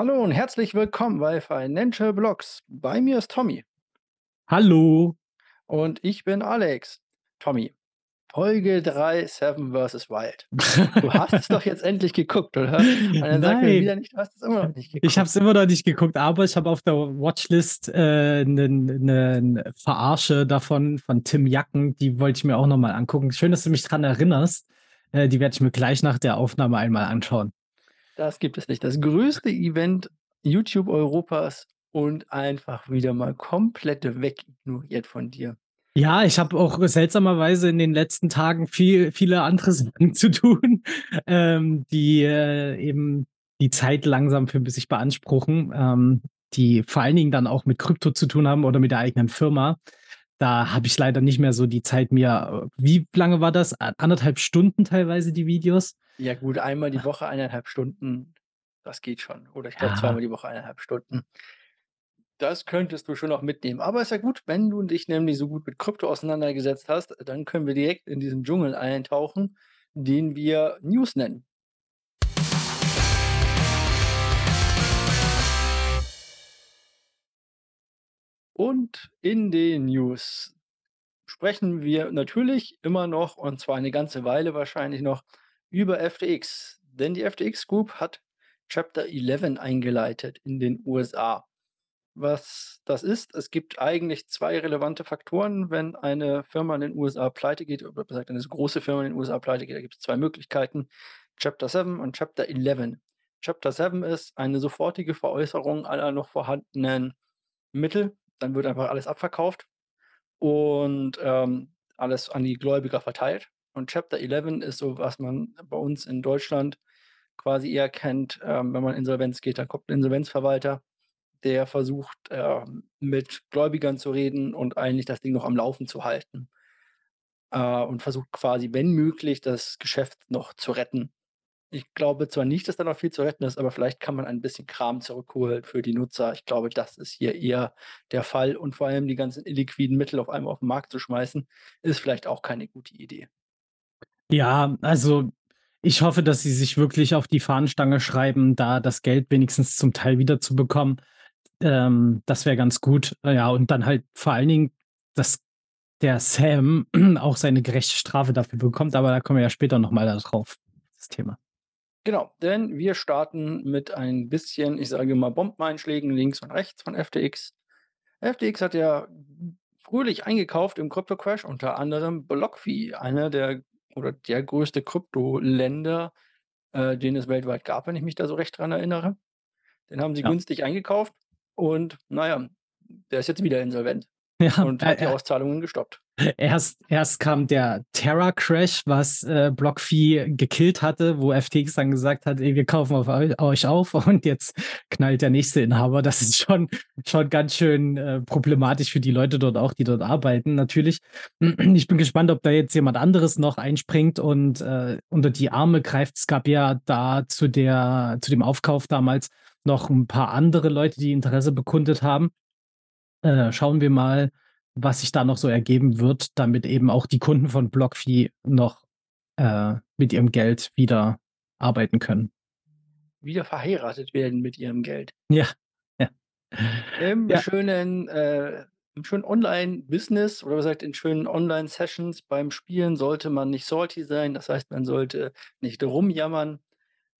Hallo und herzlich willkommen bei Financial Blocks. Bei mir ist Tommy Hallo. und ich bin Alex. Tommy, Folge 3 Seven vs. Wild. Du hast es doch jetzt endlich geguckt, oder? Und dann sag mir wieder nicht, du hast es immer noch nicht ich habe es geguckt. immer noch nicht geguckt, aber ich habe auf der Watchlist äh, 'nen 'nen Verarsche davon von Tim Jacken, die wollte ich mir auch noch mal angucken. Schön, dass du mich dran erinnerst. Äh, die werde ich mir gleich nach der Aufnahme einmal anschauen. Das gibt es nicht. Das größte Event YouTube Europas und einfach wieder mal komplett wegignoriert von dir. Ja, ich habe auch seltsamerweise in den letzten Tagen viel viele andere Sachen zu tun, ähm, die, äh, eben die Zeit langsam für sich beanspruchen, ähm, die vor allen Dingen dann auch mit Krypto zu tun haben oder mit der eigenen Firma. Da habe ich leider nicht mehr so die Zeit, mir wie lange war das? A 1,5 Stunden teilweise die Videos? Ja gut, einmal die Woche 1,5 Stunden, das geht schon. Oder ich glaube zweimal Ja. die Woche 1,5 Stunden. Das könntest du schon noch mitnehmen. Aber ist ja gut, wenn du dich nämlich so gut mit Krypto auseinandergesetzt hast, dann können wir direkt in diesen Dschungel eintauchen, den wir News nennen. Und in den News sprechen wir natürlich immer noch, und zwar eine ganze Weile wahrscheinlich noch, über FTX. Denn die FTX Group hat Chapter 11 eingeleitet in den USA. Was das ist, es gibt eigentlich 2 relevante Faktoren, wenn eine Firma in den USA pleitegeht oder besser gesagt eine große Firma in den USA pleitegeht, da gibt's 2 Möglichkeiten, Chapter 7 und Chapter 11. Chapter 7 ist eine sofortige Veräußerung aller noch vorhandenen Mittel. Dann wird einfach alles abverkauft und, ähm, alles an die Gläubiger verteilt. Und Chapter 11 ist so, was man bei uns in Deutschland quasi eher kennt, ähm, wenn man Insolvenz geht, dann kommt 'n Insolvenzverwalter, der versucht, ähm, mit Gläubigern zu reden und eigentlich das Ding noch am Laufen zu halten. Äh, und versucht quasi, wenn möglich, das Geschäft noch zu retten. Ich glaube zwar nicht, dass da noch viel zu retten ist, aber vielleicht kann man ein bisschen Kram zurückholen für die Nutzer. Ich glaube, das ist hier eher der Fall und vor allem die ganzen illiquiden Mittel auf einmal auf 'n Markt zu schmeißen, ist vielleicht auch keine gute Idee. Ja, also, ich hoffe, dass sie sich wirklich auf die Fahnenstange schreiben, da das Geld wenigstens zum Teil wiederzubekommen. Ähm, das wäre ganz gut. Ja, und dann halt vor allen Dingen, dass der Sam auch seine gerechte Strafe dafür bekommt, aber da kommen wir ja später noch mal da drauf, das Thema. Genau, denn wir starten mit ein bisschen, ich sage mal, Bombeneinschlägen links und rechts von FTX. FTX hat ja fröhlich eingekauft im Krypto-Crash, unter anderem BlockFi, einer der oder der größte Kryptoländer, äh, den es weltweit gab, wenn ich mich da so recht dran erinnere. Den haben sie Ja. günstig eingekauft und na ja, der ist jetzt wieder insolvent Ja, und äh, hat die äh Auszahlungen gestoppt. Erst erst kam der Terra-Crash, was, äh, BlockFi gekillt hatte, wo FTX dann gesagt hat: „Ey, wir kaufen auf eu euch auf“, und jetzt knallt der nächste Inhaber. Das ist schon schon ganz schön, äh, problematisch für die Leute dort auch, die dort arbeiten natürlich. Ich bin gespannt, ob da jetzt jemand anderes noch einspringt und, äh, unter die Arme greift. Es gab ja da zu der zu dem Aufkauf damals noch 'n paar andere Leute, die Interesse bekundet haben. Äh, schauen wir mal, was sich da noch so ergeben wird, damit eben auch die Kunden von BlockFi noch, äh, mit ihrem Geld wieder arbeiten können. Wieder verheiratet werden mit ihrem Geld. Ja, ja. Im Ja. schönen äh, im schönen Online-Business oder besser gesagt in schönen Online-Sessions beim Spielen sollte man nicht salty sein. Das heißt, man sollte nicht rumjammern.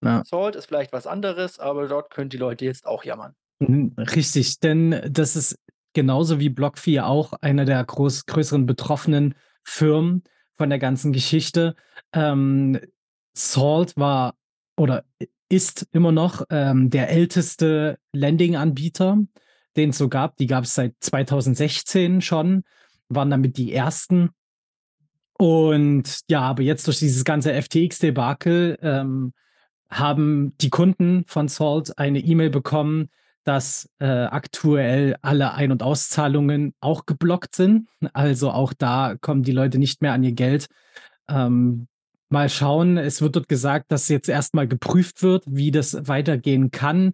Ja. Salt ist vielleicht was anderes, aber dort können die Leute jetzt auch jammern. Richtig, denn das ist genauso wie BlockFi auch einer der groß größeren betroffenen Firmen von der ganzen Geschichte. Ähm, Salt war oder ist immer noch, ähm, der älteste Lending-Anbieter, den's so gab. Die gab's seit 2016 schon, waren damit die Ersten. Und ja, aber jetzt durch dieses ganze FTX-Debakel, ähm, haben die Kunden von Salt eine E-Mail bekommen, dass, äh, aktuell alle Ein und Auszahlungen auch geblockt sind. Also, auch da kommen die Leute nicht mehr an ihr Geld. Ähm, mal schauen. Es wird dort gesagt, dass jetzt erst mal geprüft wird, wie das weitergehen kann.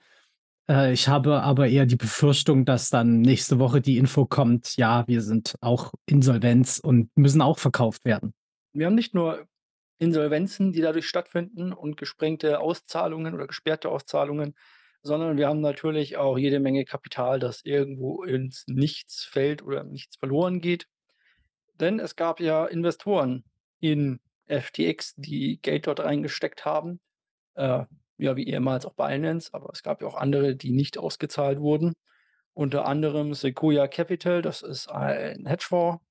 Äh, ich habe aber eher die Befürchtung, dass dann nächste Woche die Info kommt: „Ja, wir sind auch Insolvenz und müssen auch verkauft werden.“ Wir haben nicht nur Insolvenzen, die dadurch stattfinden und gesprengte Auszahlungen oder gesperrte Auszahlungen, sondern wir haben natürlich auch jede Menge Kapital, das irgendwo ins Nichts fällt oder Nichts verloren geht. Denn es gab ja Investoren in FTX, die Geld dort reingesteckt haben. Äh, ja, wie ehemals auch Binance, aber es gab ja auch andere, die nicht ausgezahlt wurden. Unter anderem Sequoia Capital, das ist ein Hedgefonds.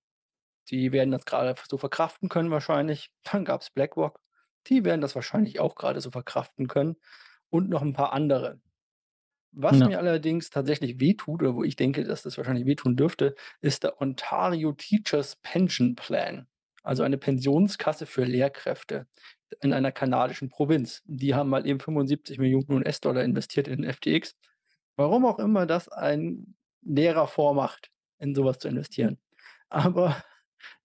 Die werden das gerade so verkraften können wahrscheinlich. Dann gab es BlackRock, die werden das wahrscheinlich auch gerade so verkraften können und noch ein paar andere. Was Ja. mir allerdings tatsächlich wehtut oder wo ich denke, dass das wahrscheinlich wehtun dürfte, ist der Ontario Teachers Pension Plan, also eine Pensionskasse für Lehrkräfte in einer kanadischen Provinz. Die haben mal eben 75 Millionen US-Dollar investiert in FTX. Warum auch immer das ein Lehrer vormacht, in sowas zu investieren. Aber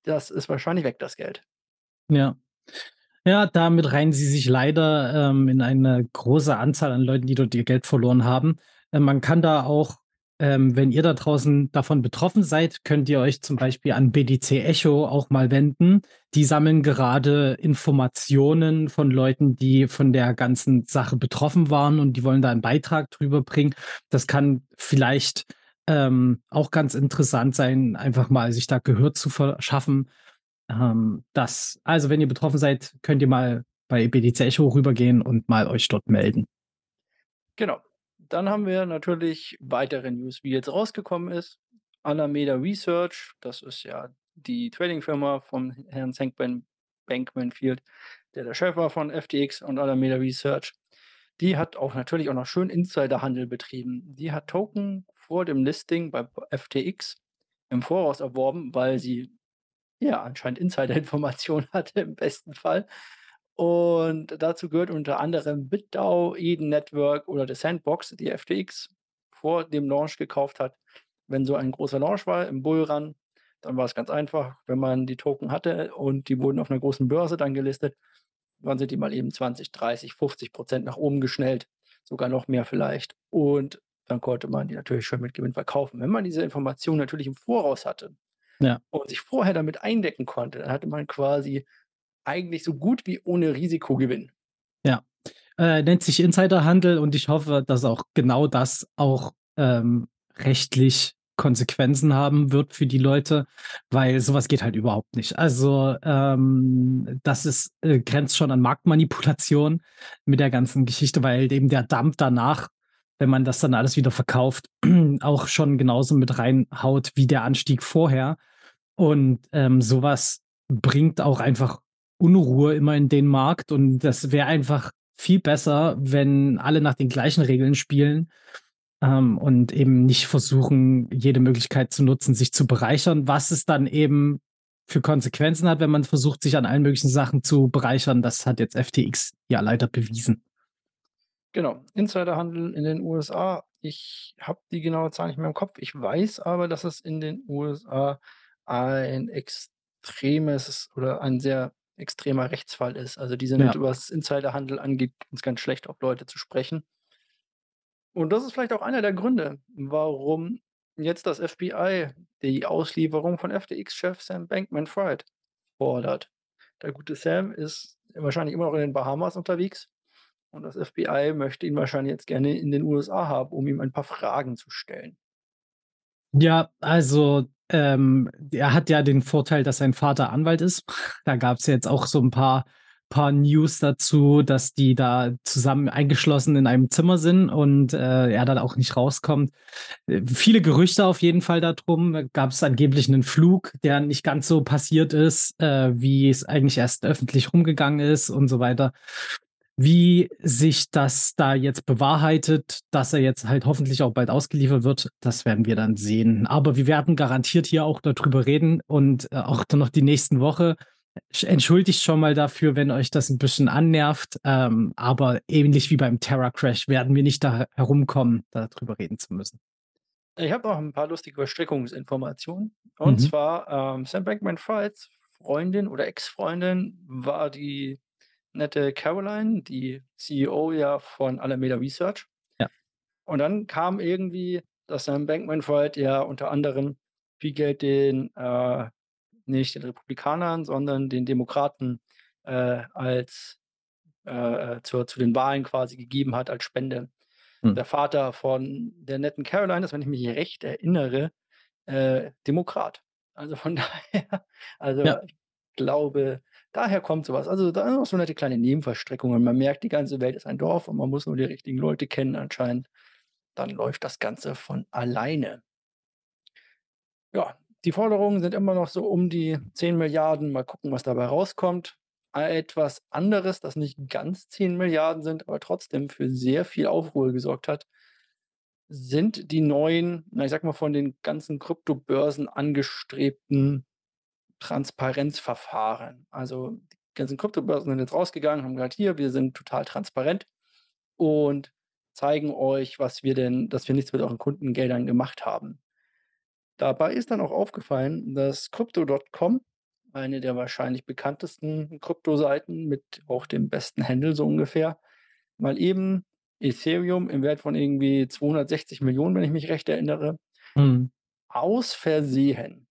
das ist wahrscheinlich weg, das Geld. Ja. Ja, damit reihen sie sich leider, ähm, in eine große Anzahl an Leuten, die dort ihr Geld verloren haben. Äh, man kann da auch, ähm, wenn ihr da draußen davon betroffen seid, könnt ihr euch zum Beispiel an BDC Echo auch mal wenden. Die sammeln gerade Informationen von Leuten, die von der ganzen Sache betroffen waren und die wollen da einen Beitrag drüber bringen. Das kann vielleicht, ähm, auch ganz interessant sein, einfach mal sich da Gehör zu verschaffen. Ähm, das also, wenn ihr betroffen seid, könnt ihr mal bei BDC Echo rübergehen und mal euch dort melden. Genau. Dann haben wir natürlich weitere News, wie jetzt rausgekommen ist. Alameda Research, das ist ja die Tradingfirma von Herrn Sankman Bankman-Fried, der der Chef war von FTX und Alameda Research. Die hat auch natürlich auch noch schön Insiderhandel betrieben. Die hat Token vor dem Listing bei FTX im Voraus erworben, weil sie ja anscheinend Insiderinformationen hatte im besten Fall. Und dazu gehört unter anderem BitDAO, Eden Network oder The Sandbox, die FTX vor dem Launch gekauft hat. Wenn so ein großer Launch war im Bullrun, dann war es ganz einfach, wenn man die Token hatte und die wurden auf einer großen Börse dann gelistet, dann sind die mal eben 20, 30, 50 Prozent nach oben geschnellt, sogar noch mehr vielleicht. Und dann konnte man die natürlich schön mit Gewinn verkaufen. Wenn man diese Information natürlich im Voraus hatte Ja. und sich vorher damit eindecken konnte, dann hatte man quasi eigentlich so gut wie ohne Risikogewinn. Ja. Äh, nennt sich Insiderhandel und ich hoffe, dass auch genau das auch, ähm, rechtlich Konsequenzen haben wird für die Leute, weil sowas geht halt überhaupt nicht. Also, ähm, das ist äh, grenzt schon an Marktmanipulation mit der ganzen Geschichte, weil eben der Dump danach, wenn man das dann alles wieder verkauft, auch schon genauso mit reinhaut wie der Anstieg vorher. Und, ähm, so bringt auch einfach Unruhe immer in den Markt und das wäre einfach viel besser, wenn alle nach den gleichen Regeln spielen, ähm, und eben nicht versuchen, jede Möglichkeit zu nutzen, sich zu bereichern, was es dann eben für Konsequenzen hat, wenn man versucht, sich an allen möglichen Sachen zu bereichern. Das hat jetzt FTX ja leider bewiesen. Genau, Insiderhandel in den USA. Ich habe die genaue Zahl nicht mehr im Kopf. Ich weiß aber, dass es in den USA ein extremes oder ein sehr extremer Rechtsfall ist. Also, die sind, Ja. was Insiderhandel angeht, ganz, ganz schlecht auf Leute zu sprechen. Und das ist vielleicht auch einer der Gründe, warum jetzt das FBI die Auslieferung von FTX-Chef Sam Bankman-Fried fordert. Der gute Sam ist wahrscheinlich immer noch in den Bahamas unterwegs und das FBI möchte ihn wahrscheinlich jetzt gerne in den USA haben, um ihm ein paar Fragen zu stellen. Ja, also, ähm, er hat ja den Vorteil, dass sein Vater Anwalt ist. Da gab's jetzt auch so 'n paar paar News dazu, dass die da zusammen eingeschlossen in einem Zimmer sind und, äh, er dann auch nicht rauskommt. Äh, viele Gerüchte auf jeden Fall da drum. Gab's angeblich 'nen Flug, der nicht ganz so passiert ist, äh, wie es eigentlich erst öffentlich rumgegangen ist und so weiter. Wie sich das da jetzt bewahrheitet, dass er jetzt halt hoffentlich auch bald ausgeliefert wird, das werden wir dann sehen. Aber wir werden garantiert hier auch da drüber reden und, äh, auch dann noch die nächsten Woche. Sch entschuldigt schon mal dafür, wenn euch das 'n bisschen annervt, ähm, aber ähnlich wie beim Terra Crash werden wir nicht da herumkommen, da drüber reden zu müssen. Ich habe noch 'n paar lustige Verstrickungsinformationen. Und Mhm. zwar, ähm, Sam Bankman-Frieds Freundin oder Ex-Freundin war die nette Caroline, die CEO ja von Alameda Research. Ja. Und dann kam irgendwie, dass Sam Bankman-Fried ja unter anderem viel Geld den, äh nicht den Republikanern, sondern den Demokraten, äh, als äh, zur zu den Wahlen quasi gegeben hat als Spende. Der Vater von der netten Caroline ist, wenn ich mich recht erinnere, äh, Demokrat. Also von daher also Ja. ich glaube, daher kommt so was. Also, da noch so nette kleine Nebenverstrickungen. Man merkt, die ganze Welt ist ein Dorf und man muss nur die richtigen Leute kennen anscheinend. Dann läuft das Ganze von alleine. Ja, die Forderungen sind immer noch so um die 10.000.000.000. Mal gucken, was dabei rauskommt. Etwas anderes, das nicht ganz 10.000.000.000 sind, aber trotzdem für sehr viel Aufruhr gesorgt hat sind die neuen, na, ich sage mal, von den ganzen Kryptobörsen angestrebten Transparenzverfahren. Also, die ganzen Kryptobörsen sind jetzt rausgegangen, haben gesagt: „Hier, wir sind total transparent und zeigen euch, was wir denn dass wir nichts mit euren Kundengeldern gemacht haben.“ Dabei ist dann auch aufgefallen, dass Crypto.com, eine der wahrscheinlich bekanntesten Kryptoseiten mit auch dem besten Handle so ungefähr, mal eben Ethereum im Wert von irgendwie 260.000.000, wenn ich mich recht erinnere Mhm. aus Versehen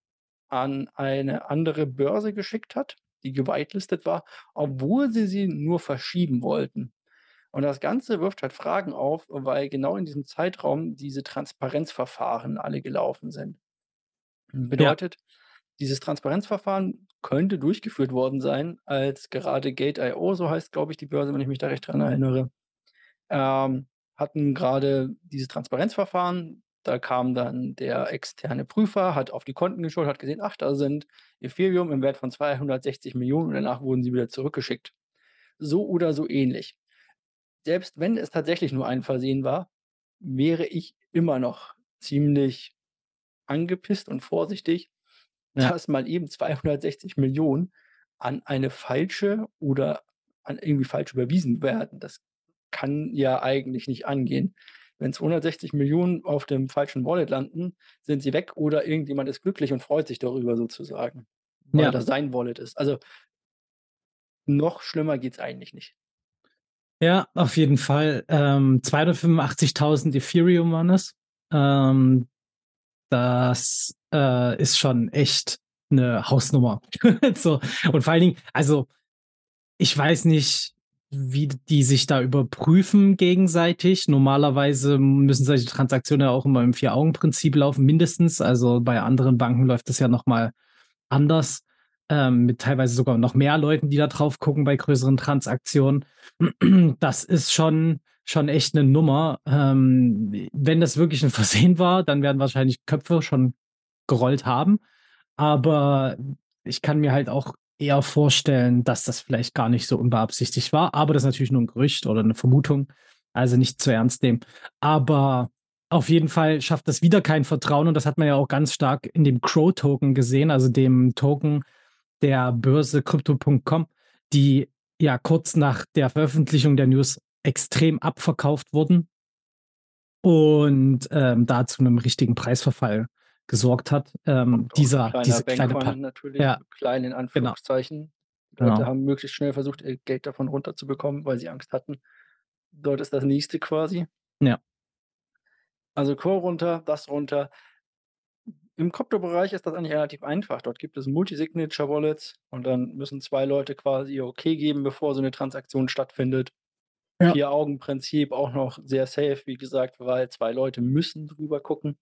an eine andere Börse geschickt hat, die gewhitelistet war, obwohl sie sie nur verschieben wollten. Und das Ganze wirft halt Fragen auf, weil genau in diesem Zeitraum diese Transparenzverfahren alle gelaufen sind. Ja. Bedeutet, dieses Transparenzverfahren könnte durchgeführt worden sein, als gerade Gate.io, so heißt, glaube ich, die Börse, wenn ich mich da recht dran erinnere, ähm, hatten grade dieses Transparenzverfahren. Da kam dann der externe Prüfer, hat auf die Konten geschaut, hat gesehen: „Ach, da sind Ethereum im Wert von 260.000.000“ und danach wurden sie wieder zurückgeschickt. So oder so ähnlich. Selbst wenn es tatsächlich nur ein Versehen war, wäre ich immer noch ziemlich angepisst und vorsichtig, Ja. dass mal eben 260.000.000 an eine falsche oder an irgendwie falsch überwiesen werden. Das kann ja eigentlich nicht angehen. Wenn 260.000.000 auf dem falschen Wallet landen, sind sie weg oder irgendjemand ist glücklich und freut sich darüber sozusagen, weil Ja. das sein Wallet ist. Also noch schlimmer geht's eigentlich nicht. Ja, auf jeden Fall. Ähm, 285.000 Ethereum waren es. Ähm, das, äh, ist schon echt 'ne Hausnummer. So, und vor allen Dingen also, ich weiß nicht, wie die sich da überprüfen gegenseitig. Normalerweise müssen solche Transaktionen ja auch immer im Vier-Augen-Prinzip laufen, mindestens. Also, bei anderen Banken läuft das ja noch mal anders, ähm, mit teilweise sogar noch mehr Leuten, die da drauf gucken bei größeren Transaktionen. Das ist schon schon echt 'ne Nummer. Ähm, wenn das wirklich 'n Versehen war, dann werden wahrscheinlich Köpfe schon gerollt haben. Aber ich kann mir halt auch eher vorstellen, dass das vielleicht gar nicht so unbeabsichtigt war. Aber das ist natürlich nur 'n Gerücht oder 'ne Vermutung, also nicht zu ernst nehmen. Aber auf jeden Fall schafft das wieder kein Vertrauen und das hat man ja auch ganz stark in dem CRO-Token gesehen, also dem Token der Börse Crypto.com, die ja kurz nach der Veröffentlichung der News extrem abverkauft wurden und, ähm, da zu 'nem richtigen Preisverfall gesorgt hat. Ähm, dieser kleiner diese kleine Bankrun natürlich, ja. klein in Genau. Anführungszeichen. Die Leute Genau. haben möglichst schnell versucht, ihr Geld davon runterzubekommen, weil sie Angst hatten. Dort ist das nächste quasi. Ja. Also Quo runter, das runter. Im Kryptobereich ist das eigentlich relativ einfach. Dort gibt es Multi-Signature-Wallets und dann müssen 2 Leute quasi ihr Okay geben, bevor so 'ne Transaktion stattfindet. Ja. Vier-Augen-Prinzip auch noch sehr safe, wie gesagt, weil 2 Leute müssen drüber gucken.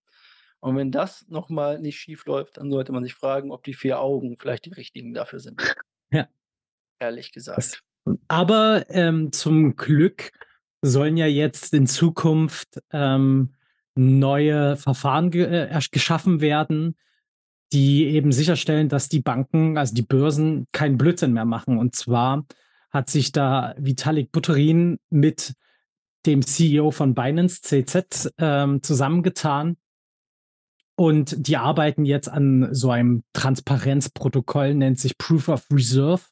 Und wenn das noch mal nicht schiefläuft, dann sollte man sich fragen, ob die 4 Augen vielleicht die richtigen dafür sind. Ja. Ehrlich Das gesagt. aber, ähm, zum Glück sollen ja jetzt in Zukunft, ähm, neue Verfahren ge äh, geschaffen werden, die eben sicherstellen, dass die Banken, also die Börsen, keinen Blödsinn mehr machen. Und zwar hat sich da Vitalik Buterin mit dem CEO von Binance, CZ, ähm, zusammengetan und die arbeiten jetzt an so einem Transparenzprotokoll, nennt sich Proof of Reserve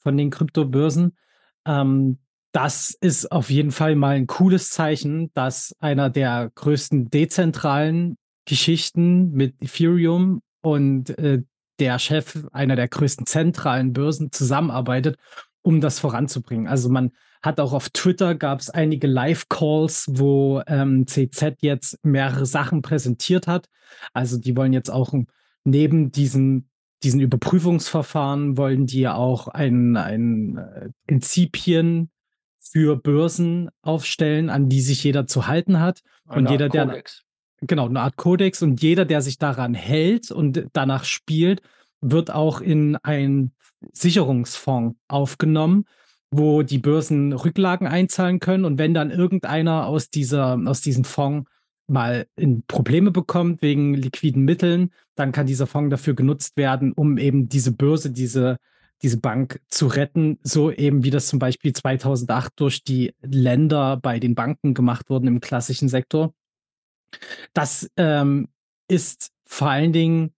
von den Kryptobörsen. Ähm, das ist auf jeden Fall mal 'n cooles Zeichen, dass einer der größten dezentralen Geschichten mit Ethereum und, äh, der Chef einer der größten zentralen Börsen zusammenarbeitet, um das voranzubringen. Also, man hat auch auf Twitter gab's einige Live-Calls, wo, ähm, CZ jetzt mehrere Sachen präsentiert hat. Also, die wollen jetzt auch neben diesen diesen Überprüfungsverfahren wollen die ja auch ein ein, äh, Prinzipien für Börsen aufstellen, an die sich jeder zu halten hat. Eine Und Art jeder, der genau, eine Art Kodex und jeder, der sich daran hält und danach spielt, wird auch in einen Sicherungsfonds aufgenommen, wo die Börsen Rücklagen einzahlen können. Und wenn dann irgendeiner aus dieser, aus diesem Fonds mal in Probleme bekommt wegen liquiden Mitteln, dann kann dieser Fonds dafür genutzt werden, um eben diese Börse, diese, diese Bank zu retten, so eben wie das zum Beispiel 2008 durch die Länder bei den Banken gemacht wurden im klassischen Sektor. Das ähm, ist vor allen Dingen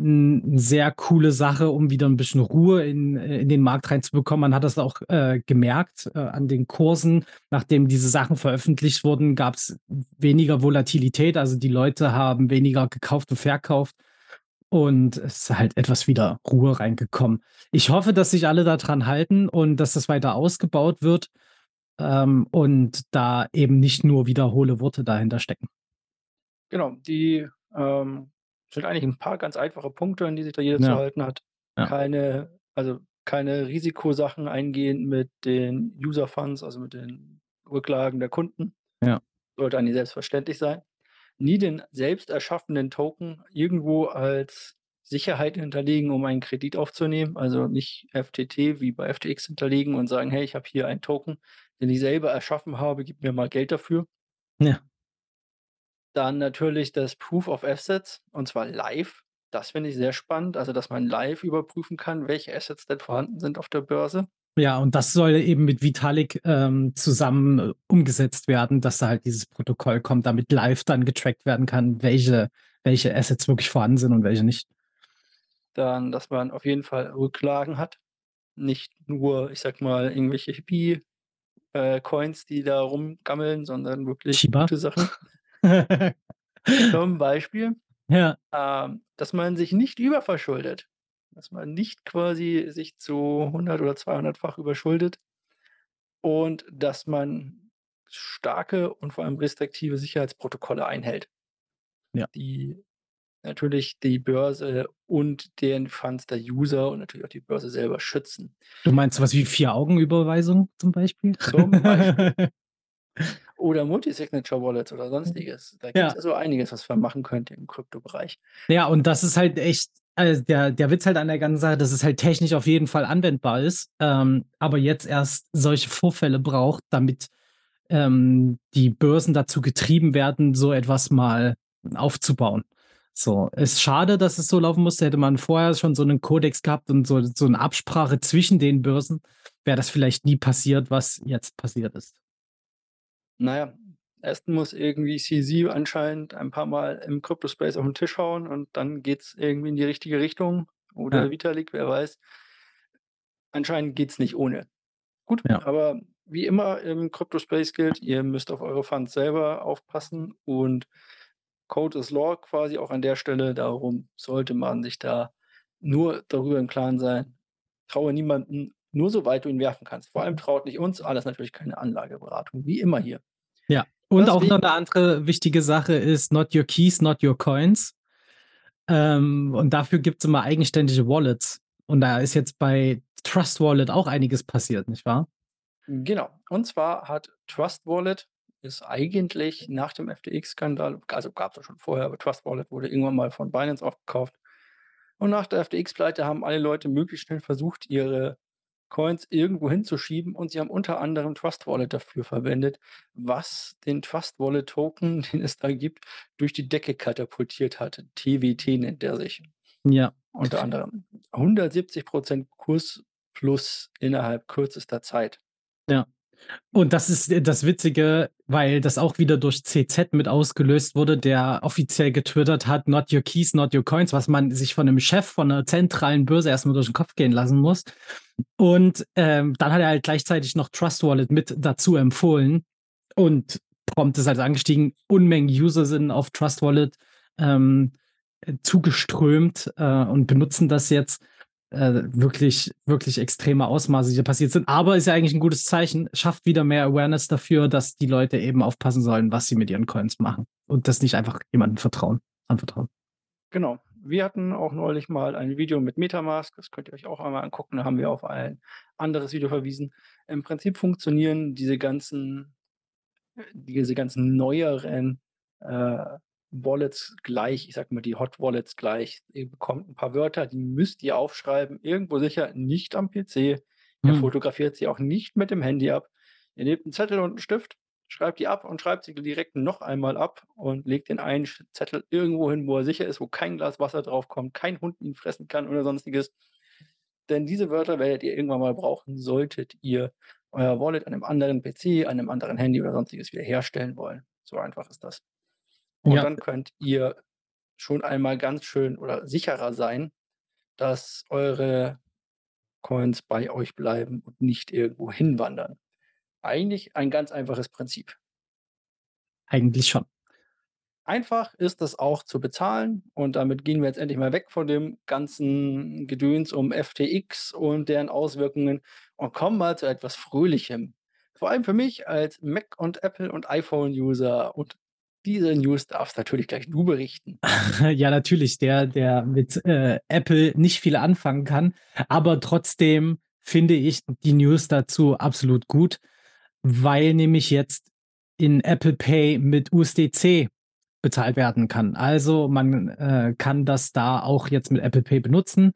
eine sehr coole Sache, um wieder ein bisschen Ruhe in, in den Markt reinzubekommen. Man hat das auch äh, gemerkt äh, an den Kursen. Nachdem diese Sachen veröffentlicht wurden, gab es weniger Volatilität. Also die Leute haben weniger gekauft und verkauft. Und es ist halt etwas wieder Ruhe reingekommen. Ich hoffe, dass sich alle daran halten und dass das weiter ausgebaut wird ähm, und da eben nicht nur wiederhole Worte dahinter stecken. Genau, die ähm, sind eigentlich ein paar ganz einfache Punkte, an die sich da jeder zu Ja. halten hat. Ja. Keine, also keine Risikosachen eingehen mit den User Funds, also mit den Rücklagen der Kunden. Ja. Sollte eigentlich selbstverständlich sein. Nie den selbst erschaffenen Token irgendwo als Sicherheit hinterlegen, um einen Kredit aufzunehmen. Also nicht FTT wie bei FTX hinterlegen und sagen, hey, ich habe hier einen Token, den ich selber erschaffen habe, gib mir mal Geld dafür. Ja. Dann natürlich das Proof of Assets und zwar live. Das finde ich sehr spannend, also dass man live überprüfen kann, welche Assets denn vorhanden sind auf der Börse. Ja, und das soll eben mit Vitalik ähm, zusammen äh, umgesetzt werden, dass da halt dieses Protokoll kommt, damit live dann getrackt werden kann, welche, welche Assets wirklich vorhanden sind und welche nicht. Dann, dass man auf jeden Fall Rücklagen hat. Nicht nur, ich sag mal, irgendwelche Hippie äh, Coins, die da rumgammeln, sondern wirklich Shiba. gute Sachen. Zum Beispiel, ja, ähm, dass man sich nicht überverschuldet. Dass man nicht quasi sich zu 100 oder 200-fach überschuldet. Und dass man starke und vor allem restriktive Sicherheitsprotokolle einhält. Ja. Die natürlich die Börse und den Funds der User und natürlich auch die Börse selber schützen. du meinst sowas wie Vier-Augen-Überweisung zum Beispiel? Zum Beispiel. Oder Multisignature Wallets oder sonstiges. Da gibt es Ja. also einiges, was man machen könnte im Kryptobereich. Ja, und das ist halt echt, also der, der Witz halt an der ganzen Sache, dass es halt technisch auf jeden Fall anwendbar ist, ähm, aber jetzt erst solche Vorfälle braucht, damit ähm, die Börsen dazu getrieben werden, so etwas mal aufzubauen. So, ist schade, dass es so laufen musste. Hätte man vorher schon so einen Kodex gehabt und so, so eine Absprache zwischen den Börsen, wäre das vielleicht nie passiert, was jetzt passiert ist. Naja, erst muss irgendwie CZ anscheinend ein paar Mal im Crypto-Space auf den Tisch hauen und dann geht es irgendwie in die richtige Richtung. Oder Ja. Vitalik, wer weiß. Anscheinend geht es nicht ohne. Gut, Ja. aber wie immer im Crypto-Space gilt, ihr müsst auf eure Funds selber aufpassen und Code is Law quasi auch an der Stelle. Darum sollte man sich da nur darüber im Klaren sein. Traue niemanden, nur soweit du ihn werfen kannst. Vor allem traut nicht uns, alles natürlich keine Anlageberatung, wie immer hier. Ja. Und auch noch Deswegen- eine andere wichtige Sache ist not your keys, not your coins. Ähm, und dafür gibt es immer eigenständige Wallets. Und da ist jetzt bei Trust Wallet auch einiges passiert, nicht wahr? Genau. Und zwar hat Trust Wallet ist eigentlich nach dem FTX-Skandal, also gab es ja schon vorher, aber Trust Wallet wurde irgendwann mal von Binance aufgekauft. Und nach der FTX-Pleite haben alle Leute möglichst schnell versucht, ihre Coins irgendwo hinzuschieben und sie haben unter anderem Trust Wallet dafür verwendet, was den Trust Wallet Token, den es da gibt, durch die Decke katapultiert hat. TWT nennt der sich Ja. unter anderem. 170% Kurs plus innerhalb kürzester Zeit. Und das ist äh, das Witzige, weil das auch wieder durch CZ mit ausgelöst wurde, der offiziell getwittert hat, not your keys, not your coins, was man sich von einem Chef von einer zentralen Börse erstmal durch den Kopf gehen lassen muss. Und ähm, dann hat er halt gleichzeitig noch Trust Wallet mit dazu empfohlen. Und prompt ist halt angestiegen, Unmengen User sind auf Trust Wallet ähm, äh, zugeströmt äh, und benutzen das jetzt äh, wirklich, wirklich extreme Ausmaße, die da passiert sind. Aber ist ja eigentlich ein gutes Zeichen, schafft wieder mehr Awareness dafür, dass die Leute eben aufpassen sollen, was sie mit ihren Coins machen. Und das nicht einfach jemandem vertrauen, anvertrauen. Genau. Wir hatten auch neulich mal ein Video mit MetaMask, das könnt ihr euch auch einmal angucken, da haben wir auf ein anderes Video verwiesen. Im Prinzip funktionieren diese ganzen diese ganzen neueren, äh, Wallets gleich ich sage mal, die Hot Wallets gleich. Ihr bekommt 'n paar Wörter, die müsst ihr aufschreiben, irgendwo sicher, nicht am PC. Ihr Mhm. fotografiert sie auch nicht mit dem Handy ab. Ihr nehmt 'n Zettel und 'n Stift, schreibt die ab und schreibt sie direkt noch einmal ab und legt den einen Zettel irgendwo hin, wo er sicher ist, wo kein Glas Wasser draufkommt, kein Hund ihn fressen kann oder Sonstiges. Denn diese Wörter werdet ihr irgendwann mal brauchen, solltet ihr euer Wallet an 'nem anderen PC, an 'nem anderen Handy oder Sonstiges wiederherstellen wollen. So einfach ist das. Und Ja. dann könnt ihr schon einmal ganz schön oder sicherer sein, dass eure Coins bei euch bleiben und nicht irgendwo hinwandern. Eigentlich ein ganz einfaches Prinzip. Eigentlich schon. Einfach ist das auch zu bezahlen und damit gehen wir jetzt endlich mal weg von dem ganzen Gedöns um FTX und deren Auswirkungen und kommen mal zu etwas Fröhlichem. Vor allem für mich als Mac und Apple und iPhone-User und diese News darfst natürlich gleich du berichten. Ja, natürlich, der der mit, äh, Apple nicht viel anfangen kann, aber trotzdem finde ich die News dazu absolut gut, weil nämlich jetzt in Apple Pay mit USDC bezahlt werden kann. Also, man, äh, kann das da auch jetzt mit Apple Pay benutzen.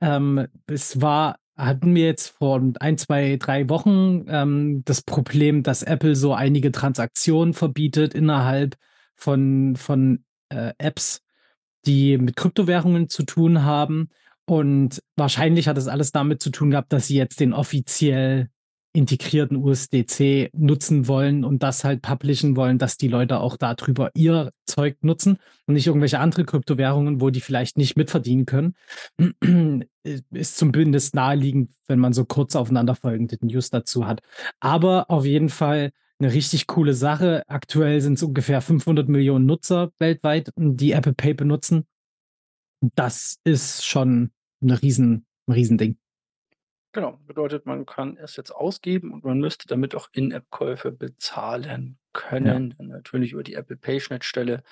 Ähm, es war hatten wir jetzt vor 1, 2, 3 Wochen, ähm, das Problem, dass Apple so einige Transaktionen verbietet innerhalb von von, äh, Apps, die mit Kryptowährungen zu tun haben. Und wahrscheinlich hat das alles damit zu tun gehabt, dass sie jetzt den offiziell integrierten USDC nutzen wollen und das halt publishen wollen, dass die Leute auch da drüber ihr Zeug nutzen und nicht irgendwelche andere Kryptowährungen, wo die vielleicht nicht mitverdienen können. I ist zumindest naheliegend, wenn man so kurz aufeinanderfolgende News dazu hat. Aber auf jeden Fall 'ne richtig coole Sache. Aktuell sind's ungefähr 500.000.000 Nutzer weltweit, die Apple Pay benutzen. Das ist schon 'ne Riesen 'n Riesending. Genau, bedeutet, man kann es jetzt ausgeben und man müsste damit auch In-App-Käufe bezahlen Ja. können, natürlich über die Apple Pay Schnittstelle.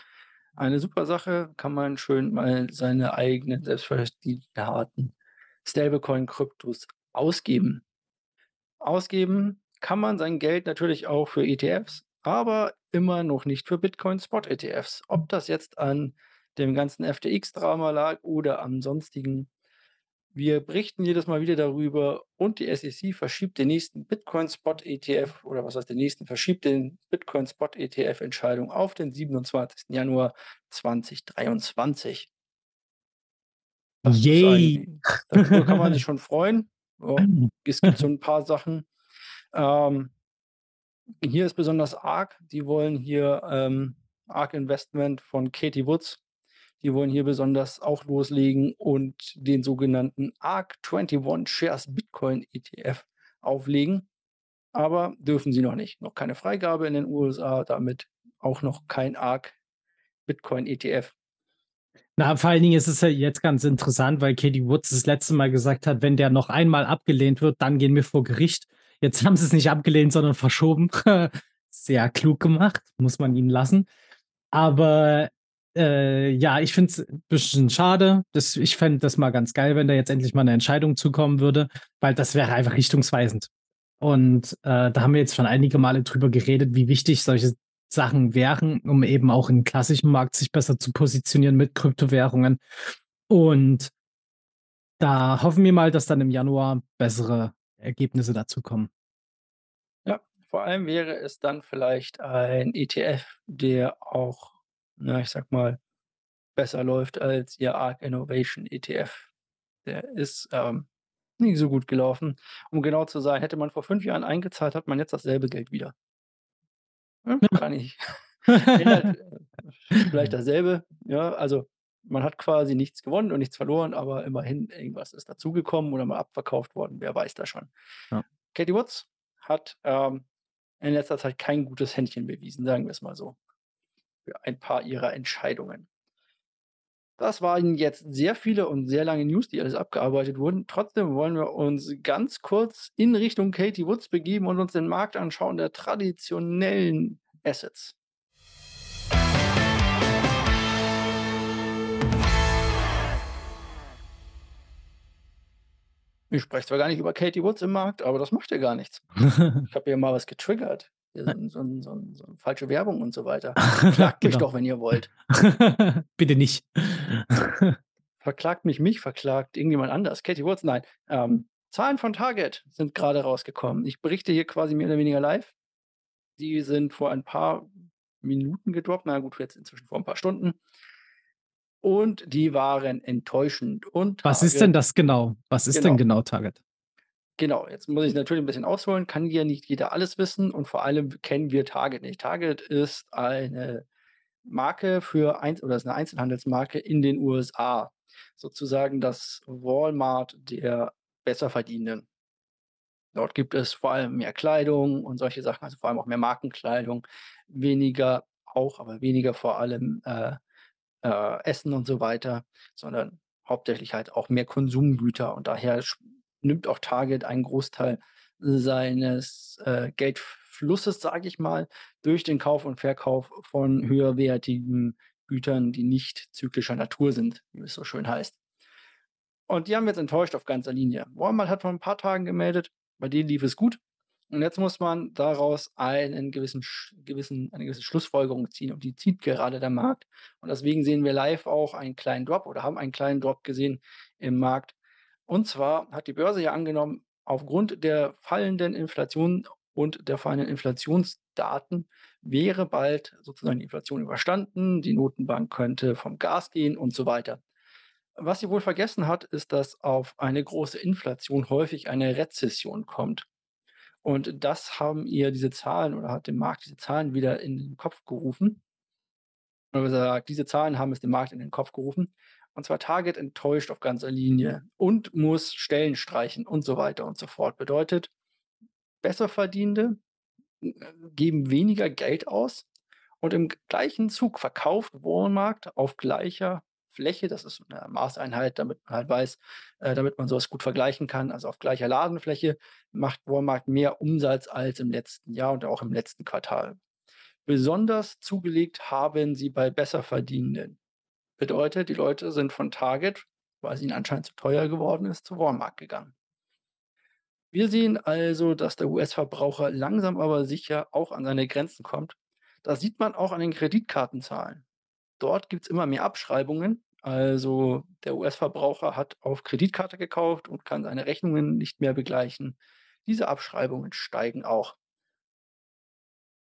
Eine super Sache, kann man schön mal seine eigenen Stablecoin-Kryptos ausgeben. Ausgeben kann man sein Geld natürlich auch für ETFs, aber immer noch nicht für Bitcoin Spot ETFs. Ob das jetzt an dem ganzen FTX-Drama lag oder an Sonstigen. Wir berichten jedes Mal wieder darüber und die SEC verschiebt den nächsten Bitcoin Spot ETF oder was heißt den nächsten, verschiebt den Bitcoin Spot ETF Entscheidung auf den 27. Januar 2023. Das ist Yay. ein darüber kann man sich schon freuen. Ja, es gibt so 'n paar Sachen. Ähm hier ist besonders ARK, die wollen hier, ähm ARK Investment von Cathie Woods, die wollen hier besonders auch loslegen und den sogenannten ARK21 Shares Bitcoin ETF auflegen, aber dürfen sie noch nicht. Noch keine Freigabe in den USA, damit auch noch kein ARK Bitcoin ETF. Na, vor allen Dingen ist es ja jetzt ganz interessant, weil Cathie Woods das letzte Mal gesagt hat: „Wenn der noch einmal abgelehnt wird, dann gehen wir vor Gericht.“ Jetzt haben sie's nicht abgelehnt, sondern verschoben. Sehr klug gemacht, muss man ihnen lassen. Aber, äh, ja, ich finde es bisschen schade. Das ich fände das mal ganz geil, wenn da jetzt endlich mal 'ne Entscheidung zu kommen würde, weil das wäre einfach richtungsweisend. Und, äh, da haben wir jetzt schon einige Male drüber geredet, wie wichtig solche Sachen wären, um eben auch im klassischen Markt sich besser zu positionieren mit Kryptowährungen. Und da hoffen wir mal, dass dann im Januar bessere Ergebnisse dazu kommen. Ja, vor allem wäre es dann vielleicht ein ETF, der auch, na, ich sage mal, besser läuft als ihr ARK Innovation ETF. Der ist, ähm, nie so gut gelaufen. Um genau zu sein, hätte man vor 5 Jahren eingezahlt, hat man jetzt dasselbe Geld wieder. Hm, kann ich äh, vielleicht dasselbe, ja, also, man hat quasi nichts gewonnen und nichts verloren, aber immerhin irgendwas ist dazugekommen oder mal abverkauft worden, wer weiß das schon. Ja. Cathie Woods hat, ähm, in letzter Zeit kein gutes Händchen bewiesen, sagen wir's mal so, für ein paar ihrer Entscheidungen. Das waren jetzt sehr viele und sehr lange News, die alles abgearbeitet wurden. Trotzdem wollen wir uns ganz kurz in Richtung Katie Woods begeben und uns den Markt anschauen der traditionellen Assets. Ich spreche zwar gar nicht über Katie Woods im Markt, aber das macht ja gar nichts. ich habe hier mal was getriggert. So so so falsche Werbung und so weiter. Verklagt mich Genau. doch, wenn ihr wollt. Bitte nicht. Verklagt mich mich verklagt irgendjemand anders. Katie Woods, nein. Ähm, Zahlen von Target sind grade rausgekommen. Ich berichte hier quasi mehr oder weniger live. Die sind vor ein paar Minuten gedroppt. Na gut, jetzt inzwischen vor 'n paar Stunden. Und die waren enttäuschend und Was ist denn das genau? Was ist denn Genau. genau Target? Genau, jetzt muss ich natürlich 'n bisschen ausholen. Kann ja nicht jeder alles wissen und vor allem kennen wir Target nicht. Target ist eine Marke für Einz oder ist 'ne Einzelhandelsmarke in den USA. Sozusagen das Walmart der Besserverdienenden. Dort gibt es vor allem mehr Kleidung und solche Sachen, also vor allem auch mehr Markenkleidung, weniger auch aber weniger vor allem, äh, äh, Essen und so weiter, sondern hauptsächlich halt auch mehr Konsumgüter und daher nimmt auch Target einen Großteil seines, äh, Geldflusses, sage ich mal, durch den Kauf und Verkauf von höherwertigen Gütern, die nicht zyklischer Natur sind, wie es so schön heißt. Und die haben jetzt enttäuscht auf ganzer Linie. Walmart hat vor 'n paar Tagen gemeldet, bei denen lief es gut. Und jetzt muss man daraus einen gewissen gewissen eine gewisse Schlussfolgerung ziehen und die zieht gerade der Markt. Und deswegen sehen wir live auch einen kleinen Drop oder haben einen kleinen Drop gesehen im Markt. Und zwar hat die Börse ja angenommen, aufgrund der fallenden Inflation und der fallenden Inflationsdaten wäre bald sozusagen die Inflation überstanden, die Notenbank könnte vom Gas gehen und so weiter. Was sie wohl vergessen hat, ist, dass auf eine große Inflation häufig eine Rezession kommt. Und das haben ihr diese Zahlen oder hat dem Markt diese Zahlen wieder in den Kopf gerufen. Oder gesagt, diese Zahlen haben es dem Markt in den Kopf gerufen. Und zwar Target enttäuscht auf ganzer Linie und muss Stellen streichen und so weiter und so fort. Bedeutet, Besserverdienende, äh, geben weniger Geld aus und im gleichen Zug verkauft Walmart auf gleicher Fläche, das ist 'ne Maßeinheit, damit man halt weiß äh, damit man so was gut vergleichen kann. Also, auf gleicher Ladenfläche macht Walmart mehr Umsatz als im letzten Jahr und auch im letzten Quartal. Besonders zugelegt haben sie bei Besserverdienenden. Bedeutet, die Leute sind von Target, weil's ihnen anscheinend zu teuer geworden ist, zu Walmart gegangen. Wir sehen also, dass der US-Verbraucher langsam aber sicher auch an seine Grenzen kommt. Das sieht man auch an den Kreditkartenzahlen. Dort gibt's immer mehr Abschreibungen. Also, der US-Verbraucher hat auf Kreditkarte gekauft und kann seine Rechnungen nicht mehr begleichen. Diese Abschreibungen steigen auch.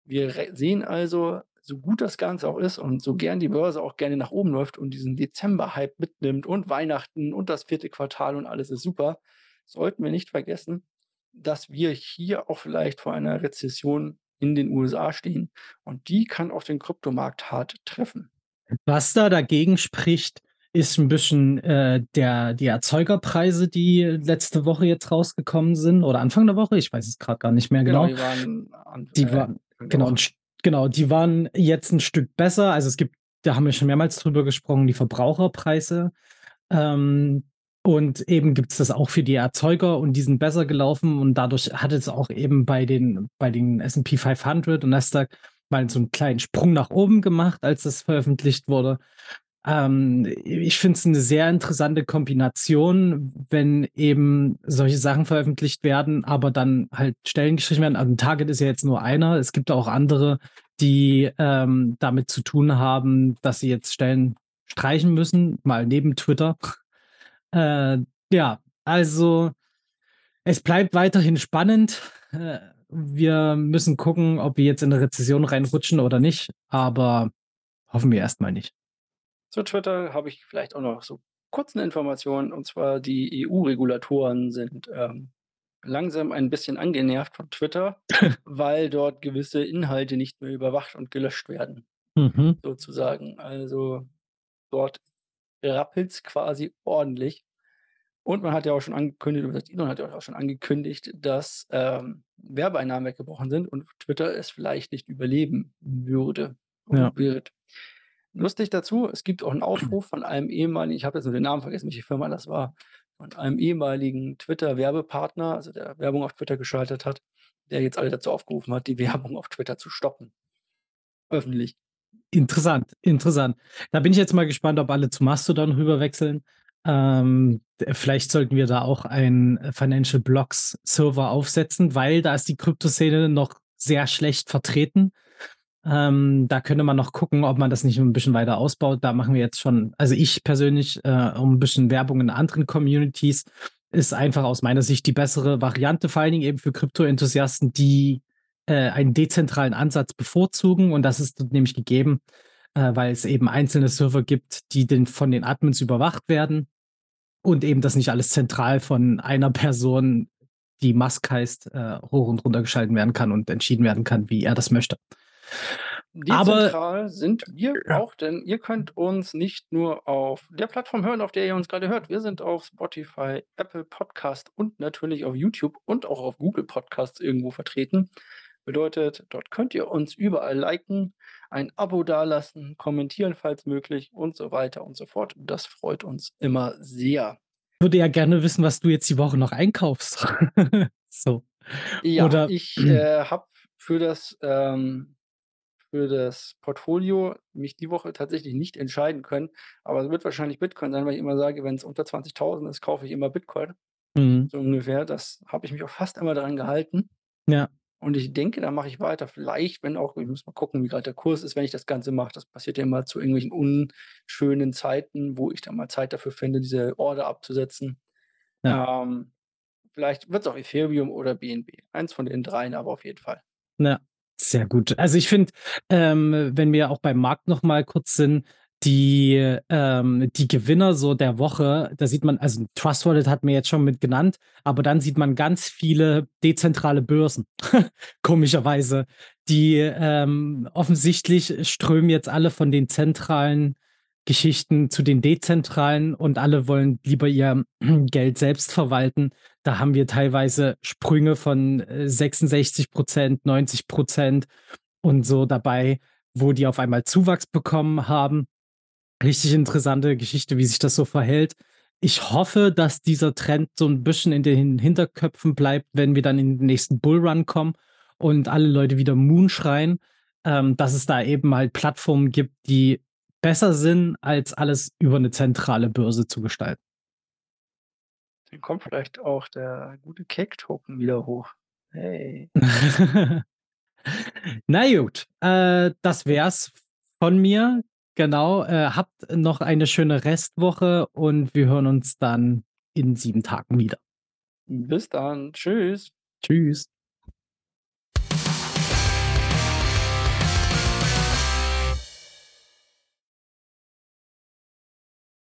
Wir sehen also, so gut das Ganze auch ist und so gern die Börse auch gerne nach oben läuft und diesen Dezember-Hype mitnimmt und Weihnachten und das 4. Quartal und alles ist super, sollten wir nicht vergessen, dass wir hier auch vielleicht vor einer Rezession in den USA stehen und die kann auch den Kryptomarkt hart treffen. Was da dagegen spricht, ist 'n bisschen, äh, der die Erzeugerpreise, die letzte Woche jetzt rausgekommen sind oder Anfang der Woche, ich weiß es grad gar nicht mehr Genau, genau. die waren Anf Die äh, waren genau, 'n Woche. st genau, die waren jetzt 'n Stück besser. Also, es gibt da haben wir schon mehrmals drüber gesprochen, die Verbraucherpreise. Ähm, und eben gibt's das auch für die Erzeuger und die sind besser gelaufen und dadurch hat es auch eben bei den bei den S&P 500 und Nasdaq mal so 'n kleinen Sprung nach oben gemacht, als das veröffentlicht wurde. Ähm, ich finde es 'ne sehr interessante Kombination, wenn eben solche Sachen veröffentlicht werden, aber dann halt Stellen gestrichen werden. Also, Target ist ja jetzt nur einer. Es gibt auch andere, die, ähm, damit zu tun haben, dass sie jetzt Stellen streichen müssen, mal neben Twitter. Äh, ja, also, es bleibt weiterhin spannend. Äh, wir müssen gucken, ob wir jetzt in 'ne Rezession reinrutschen oder nicht, aber hoffen wir erst mal nicht. Zu Twitter habe ich vielleicht auch noch so kurz 'ne Information, und zwar die EU-Regulatoren sind, ähm, langsam ein bisschen angenervt von Twitter, weil dort gewisse Inhalte nicht mehr überwacht und gelöscht werden, Mhm. sozusagen. Also, dort rappelt's quasi ordentlich. Und man hat ja auch schon angekündigt oder Elon hat ja auch schon angekündigt, dass, ähm, Werbeeinnahmen weggebrochen sind und Twitter es vielleicht nicht überleben würde Ja. und wird. Lustig dazu, es gibt auch 'n Aufruf von einem ehemaligen ich habe jetzt nur den Namen vergessen, welche Firma das war, von einem ehemaligen Twitter-Werbepartner, also der Werbung auf Twitter geschaltet hat, der jetzt alle dazu aufgerufen hat, die Werbung auf Twitter zu stoppen. Öffentlich. Interessant, interessant. Da bin ich jetzt mal gespannt, ob alle zu Mastodon rüber wechseln. Ähm, vielleicht sollten wir da auch einen Financial Blocks Server aufsetzen, weil da ist die Kryptoszene noch sehr schlecht vertreten. Ähm, da könnte man noch gucken, ob man das nicht 'n bisschen weiter ausbaut. Da machen wir jetzt schon also, ich persönlich, äh, um 'n bisschen Werbung in anderen Communities ist einfach aus meiner Sicht die bessere Variante, vor allen Dingen eben für Krypto-Enthusiasten, die, äh, einen dezentralen Ansatz bevorzugen und das ist nämlich gegeben, äh, weil es eben einzelne Server gibt, die den von den Admins überwacht werden und eben das nicht alles zentral von einer Person, die Musk heißt, äh, hoch und runter geschalten werden kann und entschieden werden kann, wie er das möchte. Aber Dezentral sind wir ja. auch, denn ihr könnt uns nicht nur auf der Plattform hören, auf der ihr uns grade hört. Wir sind auf Spotify, Apple Podcast und natürlich auf YouTube und auch auf Google Podcasts irgendwo vertreten. Bedeutet, dort könnt ihr uns überall liken, ein Abo dalassen, kommentieren, falls möglich und so weiter und so fort. Das freut uns immer sehr. Würde ja gerne wissen, was du jetzt die Woche noch einkaufst. So. Ja, Oder ich, äh, habe für das, ähm für das Portfolio mich die Woche tatsächlich nicht entscheiden können, aber es wird wahrscheinlich Bitcoin sein, weil ich immer sage, wenn's unter 20.000 ist, kaufe ich immer Bitcoin. Mhm. So ungefähr. Das habe ich mich auch fast immer daran gehalten. Ja. Und ich denke, da mache ich weiter. Vielleicht, wenn auch ich muss mal gucken, wie grad der Kurs ist, wenn ich das Ganze mache. Das passiert ja immer zu irgendwelchen unschönen Zeiten, wo ich dann mal Zeit dafür finde, diese Order abzusetzen. Ja. Ähm, vielleicht wird's auch Ethereum oder BNB. Eins von den dreien, aber auf jeden Fall. Ja, sehr gut. Also, ich finde, ähm, wenn wir auch beim Markt noch mal kurz sind, die ähm, die Gewinner so der Woche, da sieht man also, Trust Wallet hatten wir jetzt schon mit genannt, aber dann sieht man ganz viele dezentrale Börsen, komischerweise. Die, ähm offensichtlich strömen jetzt alle von den zentralen Geschichten zu den dezentralen und alle wollen lieber ihr Geld selbst verwalten. Da haben wir teilweise Sprünge von, äh, 66 %, 90 % und so dabei, wo die auf einmal Zuwachs bekommen haben. Richtig interessante Geschichte, wie sich das so verhält. Ich hoffe, dass dieser Trend so 'n bisschen in den Hinterköpfen bleibt, wenn wir dann in den nächsten Bull Run kommen und alle Leute wieder Moon schreien, ähm, dass es da eben halt Plattformen gibt, die besser sind, als alles über 'ne zentrale Börse zu gestalten. Dann kommt vielleicht auch der gute Cake Token wieder hoch. Hey. Na gut, äh, das wär's von mir. Genau, äh, habt noch eine schöne Restwoche und wir hören uns dann in 7 Tagen wieder. Bis dann. Tschüss. Tschüss.